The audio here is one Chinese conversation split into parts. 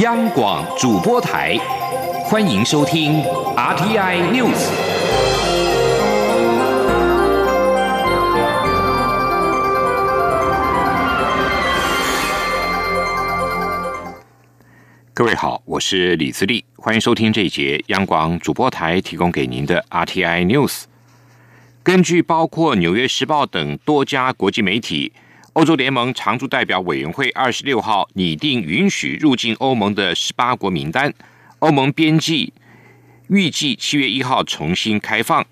央广主播台，欢迎收听 RTI News。各位好，我是李自立，欢迎收听这一节央广主播台提供给您的 RTI News。根据包括《纽约时报》等多家国际媒体，欧洲联盟常驻代表委员会二十六号拟定允许入境欧盟的十八国名单。欧盟边际预计七月一号重新开放。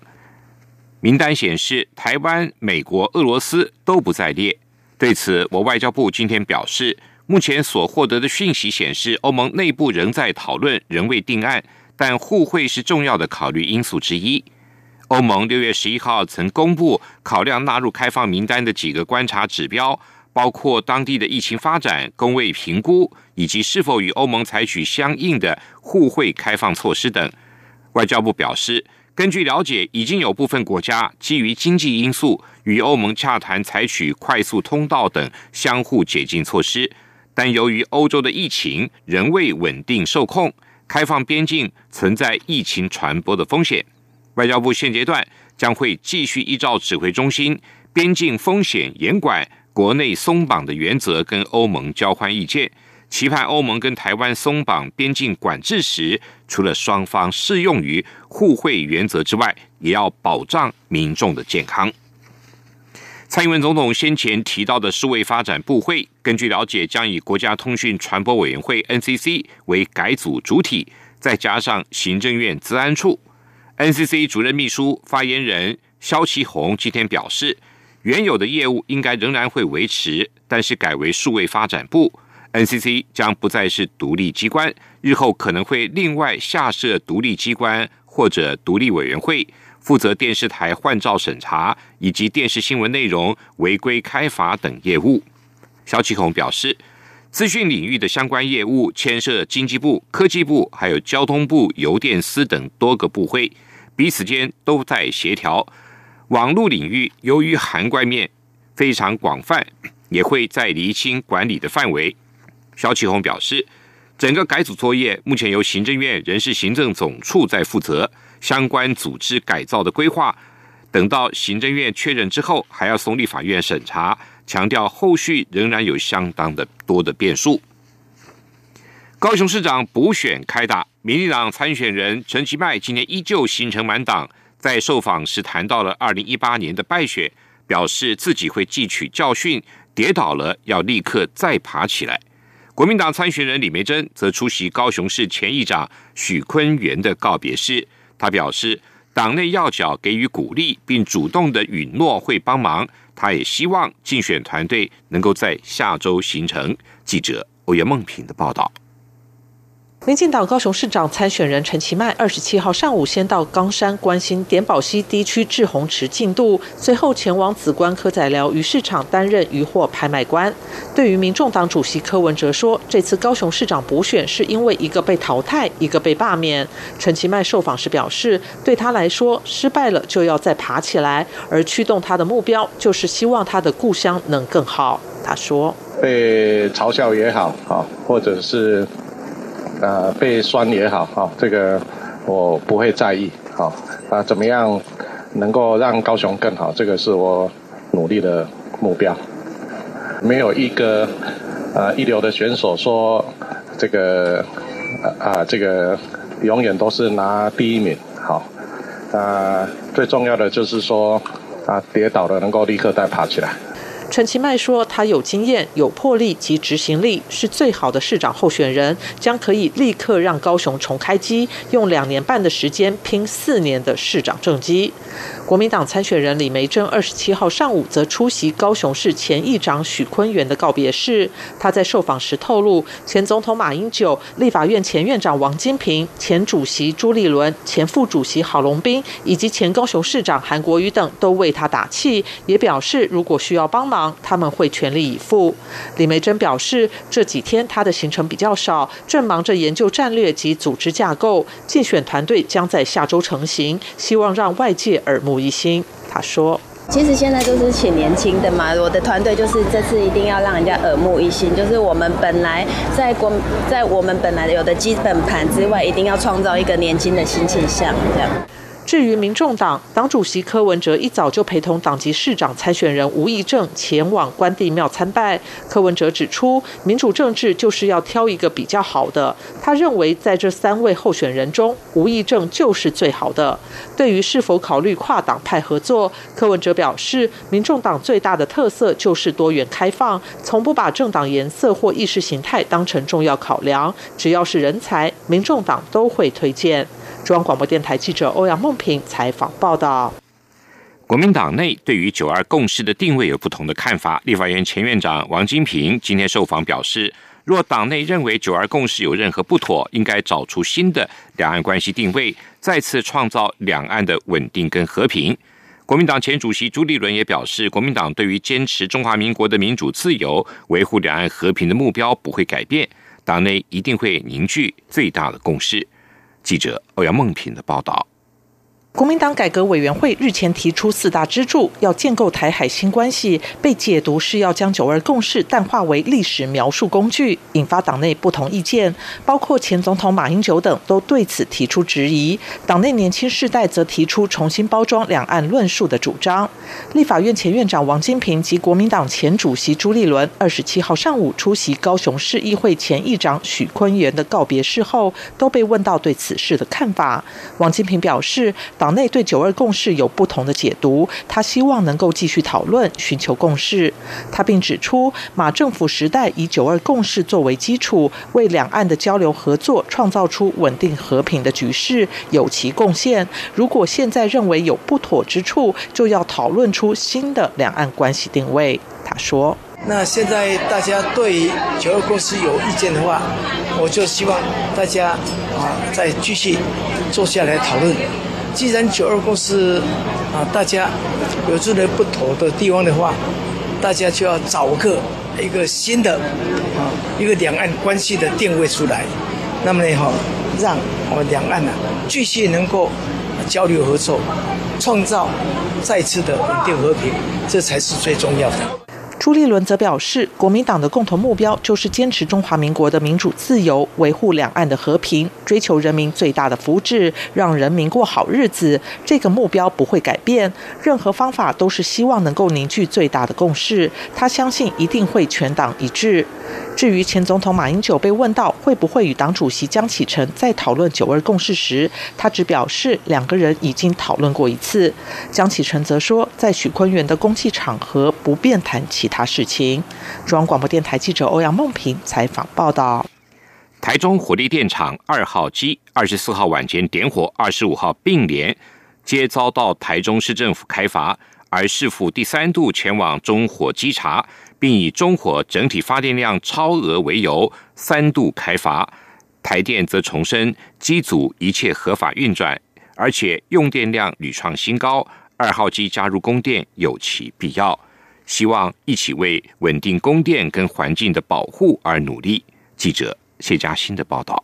名单显示，台湾、美国、俄罗斯都不在列。对此，我外交部今天表示，目前所获得的讯息显示，欧盟内部仍在讨论，仍未定案，但互惠是重要的考虑因素之一。欧盟六月十一号曾公布考量纳入开放名单的几个观察指标，包括当地的疫情发展、工位评估，以及是否与欧盟采取相应的互惠开放措施等。外交部表示，根据了解，已经有部分国家基于经济因素与欧盟洽谈采取快速通道等相互解禁措施，但由于欧洲的疫情仍未稳定受控，开放边境存在疫情传播的风险。外交部现阶段将会继续依照指挥中心边境风险严管、国内松绑的原则，跟欧盟交换意见，期盼欧盟跟台湾松绑边境管制时，除了双方适用于互惠原则之外，也要保障民众的健康。蔡英文总统先前提到的数位发展部会，根据了解，将以国家通讯传播委员会 NCC 为改组主体，再加上行政院资安处。NCC 主任秘书发言人肖其宏今天表示，原有的业务应该仍然会维持，但是改为数位发展部。NCC 将不再是独立机关，日后可能会另外下设独立机关或者独立委员会，负责电视台换照审查以及电视新闻内容违规开罚等业务。肖其宏表示。资讯领域的相关业务牵涉经济部、科技部，还有交通部、邮电司等多个部会，彼此间都在协调。网络领域由于涵盖面非常广泛，也会在厘清管理的范围。肖启宏表示，整个改组作业目前由行政院人事行政总处在负责，相关组织改造的规划，等到行政院确认之后，还要送立法院审查。强调后续仍然有相当的多的变数。高雄市长补选开打，民进党参选人陈其迈今年依旧行程满档，在受访时谈到了二零一八年的败选，表示自己会汲取教训，跌倒了要立刻再爬起来。国民党参选人李梅珍则出席高雄市前议长许坤元的告别式，他表示党内要角给予鼓励，并主动的允诺会帮忙。他也希望竞选团队能够在下周形成。记者欧阳梦平的报道。民进党高雄市长参选人陈其迈二十七号上午先到冈山关心点宝溪地区志洪池进度，随后前往紫关科仔寮鱼市场担任渔货拍卖官。对于民众党主席柯文哲说，这次高雄市长补选是因为一个被淘汰，一个被罢免。陈其迈受访时表示，对他来说，失败了就要再爬起来，而驱动他的目标就是希望他的故乡能更好。他说，被嘲笑也好，好，或者是。呃，被酸也好，哈，这个我不会在意，好，啊，怎么样能够让高雄更好，这个是我努力的目标。没有一个呃一流的选手说这个啊这个永远都是拿第一名，好，啊，最重要的就是说啊跌倒了能够立刻再爬起来。陈其迈说：“他有经验、有魄力及执行力，是最好的市长候选人，将可以立刻让高雄重开机，用两年半的时间拼四年的市长政绩。”国民党参选人李梅珍二十七号上午则出席高雄市前议长许坤元的告别式。他在受访时透露，前总统马英九、立法院前院长王金平、前主席朱立伦、前副主席郝龙斌以及前高雄市长韩国瑜等都为他打气，也表示如果需要帮忙，他们会全力以赴。李梅珍表示，这几天他的行程比较少，正忙着研究战略及组织架构，竞选团队将在下周成型，希望让外界耳目。一新，他说：“其实现在就是请年轻的嘛，我的团队就是这次一定要让人家耳目一新，就是我们本来在国在我们本来有的基本盘之外，一定要创造一个年轻的新气象，这样。至于民众党党主席柯文哲一早就陪同党籍市长参选人吴益政前往关帝庙参拜。柯文哲指出，民主政治就是要挑一个比较好的。他认为，在这三位候选人中，吴益政就是最好的。对于是否考虑跨党派合作，柯文哲表示，民众党最大的特色就是多元开放，从不把政党颜色或意识形态当成重要考量。只要是人才，民众党都会推荐。中央广播电台记者欧阳梦平采访报道：国民党内对于“九二共识”的定位有不同的看法。立法院前院长王金平今天受访表示，若党内认为“九二共识”有任何不妥，应该找出新的两岸关系定位，再次创造两岸的稳定跟和平。国民党前主席朱立伦也表示，国民党对于坚持中华民国的民主自由、维护两岸和平的目标不会改变，党内一定会凝聚最大的共识。记者欧阳梦平的报道。国民党改革委员会日前提出四大支柱，要建构台海新关系，被解读是要将九二共识淡化为历史描述工具，引发党内不同意见。包括前总统马英九等都对此提出质疑。党内年轻世代则提出重新包装两岸论述的主张。立法院前院长王金平及国民党前主席朱立伦二十七号上午出席高雄市议会前议长许坤元的告别式后，都被问到对此事的看法。王金平表示。党内对九二共识有不同的解读，他希望能够继续讨论，寻求共识。他并指出，马政府时代以九二共识作为基础，为两岸的交流合作创造出稳定和平的局势，有其贡献。如果现在认为有不妥之处，就要讨论出新的两岸关系定位。他说：“那现在大家对九二共识有意见的话，我就希望大家啊再继续坐下来讨论。”既然九二共识啊，大家有这类不妥的地方的话，大家就要找个一个新的啊一个两岸关系的定位出来。那么呢，哈，让我们两岸呢继续能够交流合作，创造再次的稳定和平，这才是最重要的。朱立伦则表示，国民党的共同目标就是坚持中华民国的民主自由，维护两岸的和平，追求人民最大的福祉，让人民过好日子。这个目标不会改变，任何方法都是希望能够凝聚最大的共识。他相信一定会全党一致。至于前总统马英九被问到会不会与党主席江启臣在讨论九二共识时，他只表示两个人已经讨论过一次。江启臣则说，在许坤元的公祭场合不便谈起他事情。中央广播电台记者欧阳梦平采访报道。台中火力电厂二号机二十四号晚间点火，二十五号并联，皆遭到台中市政府开罚，而市府第三度前往中火稽查。并以中火整体发电量超额为由，三度开罚。台电则重申机组一切合法运转，而且用电量屡创新高，二号机加入供电有其必要。希望一起为稳定供电跟环境的保护而努力。记者谢嘉欣的报道。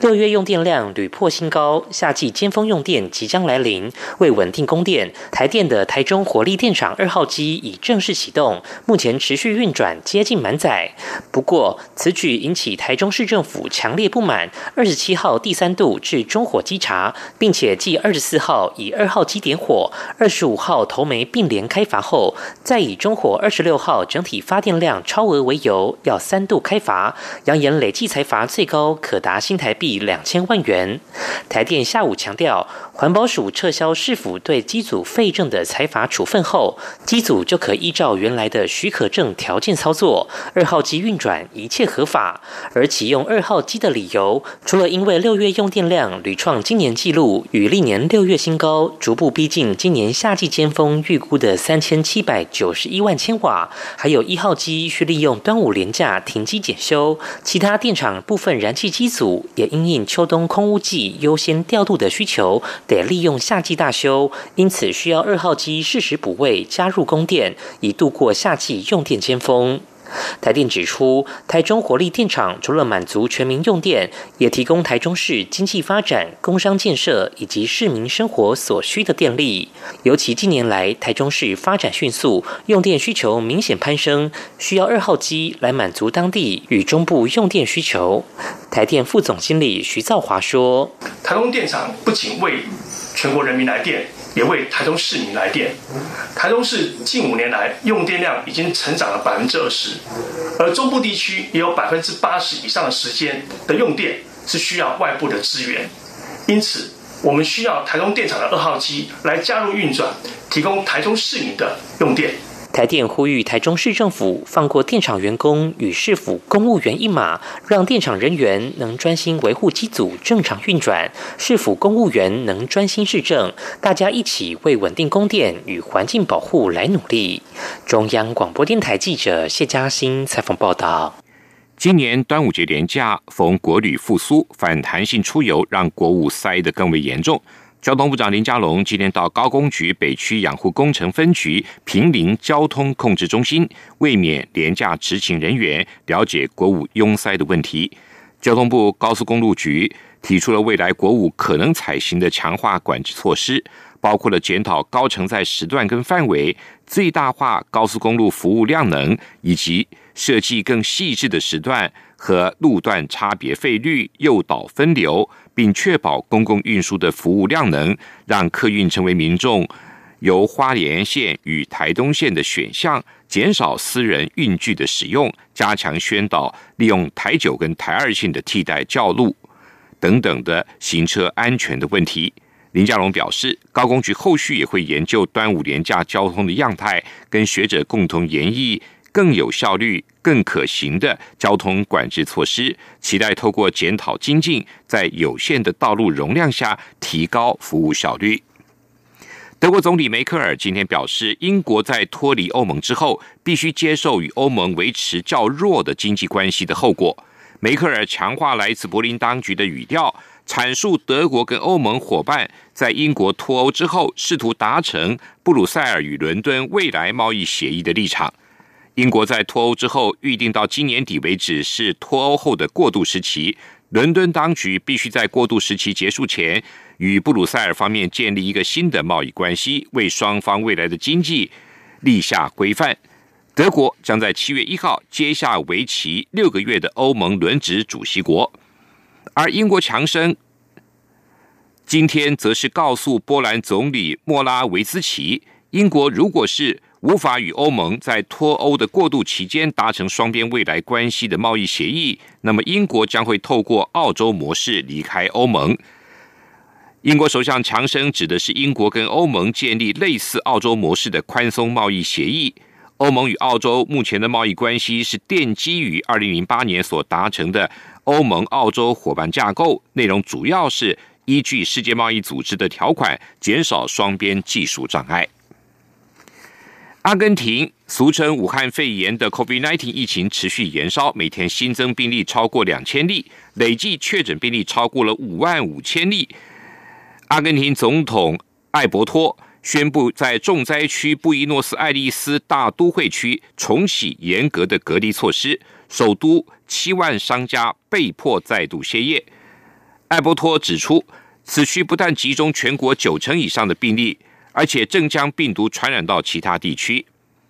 六月用电量屡破新高，夏季尖峰用电即将来临。为稳定供电，台电的台中火力电厂二号机已正式启动，目前持续运转，接近满载。不过，此举引起台中市政府强烈不满。二十七号第三度至中火稽查，并且继二十四号以二号机点火，二十五号头煤并联开阀后，再以中火二十六号整体发电量超额为由，要三度开阀，扬言累计财罚最高可达新台币。两千万元。台电下午强调，环保署撤销市府对机组废证的财罚处分后，机组就可依照原来的许可证条件操作，二号机运转一切合法。而启用二号机的理由，除了因为六月用电量屡创今年纪录，与历年六月新高，逐步逼近今年夏季尖峰预估的三千七百九十一万千瓦，还有一号机需利用端午连假停机检修，其他电厂部分燃气机组也。因因应秋冬空污季优先调度的需求，得利用夏季大修，因此需要二号机适时补位加入供电，以度过夏季用电尖峰。台电指出，台中火力电厂除了满足全民用电，也提供台中市经济发展、工商建设以及市民生活所需的电力。尤其近年来，台中市发展迅速，用电需求明显攀升，需要二号机来满足当地与中部用电需求。台电副总经理徐兆华说：“台中电厂不仅为全国人民来电。”也为台中市民来电。台中市近五年来用电量已经成长了百分之二十，而中部地区也有百分之八十以上的时间的用电是需要外部的资源。因此，我们需要台中电厂的二号机来加入运转，提供台中市民的用电。台电呼吁台中市政府放过电厂员工与市府公务员一马，让电厂人员能专心维护机组正常运转，市府公务员能专心市政，大家一起为稳定供电与环境保护来努力。中央广播电台记者谢嘉欣采访报道。今年端午节连假逢国旅复苏，反弹性出游让国务塞得更为严重。交通部长林佳龙今天到高工局北区养护工程分局平陵交通控制中心，为免廉价执勤人员了解国五拥塞的问题。交通部高速公路局提出了未来国五可能采行的强化管制措施，包括了检讨高承载时段跟范围，最大化高速公路服务量能，以及设计更细致的时段和路段差别费率，诱导分流。并确保公共运输的服务量能，让客运成为民众由花莲县与台东县的选项，减少私人运具的使用，加强宣导利用台九跟台二线的替代教路等等的行车安全的问题。林佳龙表示，高工局后续也会研究端午廉价交通的样态，跟学者共同研议。更有效率、更可行的交通管制措施，期待透过检讨精进，在有限的道路容量下提高服务效率。德国总理梅克尔今天表示，英国在脱离欧盟之后，必须接受与欧盟维持较弱的经济关系的后果。梅克尔强化来自柏林当局的语调，阐述德国跟欧盟伙伴在英国脱欧之后，试图达成布鲁塞尔与伦敦未来贸易协议的立场。英国在脱欧之后，预定到今年底为止是脱欧后的过渡时期。伦敦当局必须在过渡时期结束前，与布鲁塞尔方面建立一个新的贸易关系，为双方未来的经济立下规范。德国将在七月一号接下为期六个月的欧盟轮值主席国，而英国强生今天则是告诉波兰总理莫拉维兹奇，英国如果是。无法与欧盟在脱欧的过渡期间达成双边未来关系的贸易协议，那么英国将会透过澳洲模式离开欧盟。英国首相强生指的是英国跟欧盟建立类似澳洲模式的宽松贸易协议。欧盟与澳洲目前的贸易关系是奠基于二零零八年所达成的欧盟澳洲伙伴架构，内容主要是依据世界贸易组织的条款，减少双边技术障碍。阿根廷俗称武汉肺炎的 COVID-19 疫情持续延烧，每天新增病例超过两千例，累计确诊病例超过了五万五千例。阿根廷总统艾伯托宣布，在重灾区布宜诺斯艾利斯大都会区重启严格的隔离措施，首都七万商家被迫再度歇业。艾伯托指出，此区不但集中全国九成以上的病例。而且正将病毒传染到其他地区。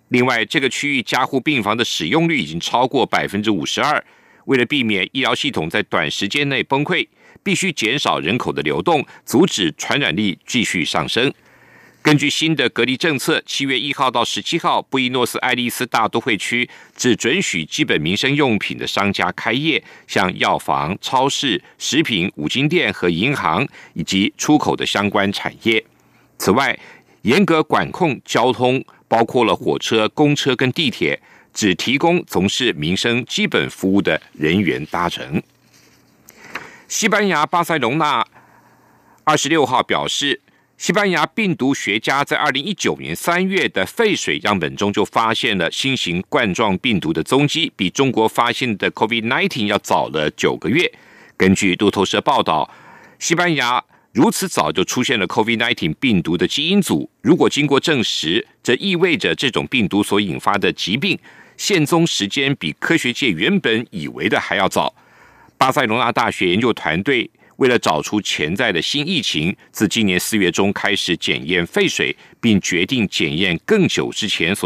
另外，这个区域加护病房的使用率已经超过百分之五十二。为了避免医疗系统在短时间内崩溃，必须减少人口的流动，阻止传染力继续上升。根据新的隔离政策，七月一号到十七号，布宜诺斯艾利斯大都会区只准许基本民生用品的商家开业，像药房、超市、食品、五金店和银行，以及出口的相关产业。此外，严格管控交通，包括了火车、公车跟地铁，只提供从事民生基本服务的人员搭乘。西班牙巴塞隆纳二十六号表示，西班牙病毒学家在二零一九年三月的废水样本中就发现了新型冠状病毒的踪迹，比中国发现的 COVID-19 要早了九个月。根据路透社报道，西班牙。如此早就出现了 COVID-19 病毒的基因组，如果经过证实，这意味着这种病毒所引发的疾病现踪时间比科学界原本以为的还要早。巴塞罗那大学研究团队为了找出潜在的新疫情，自今年四月中开始检验废水，并决定检验更久之前所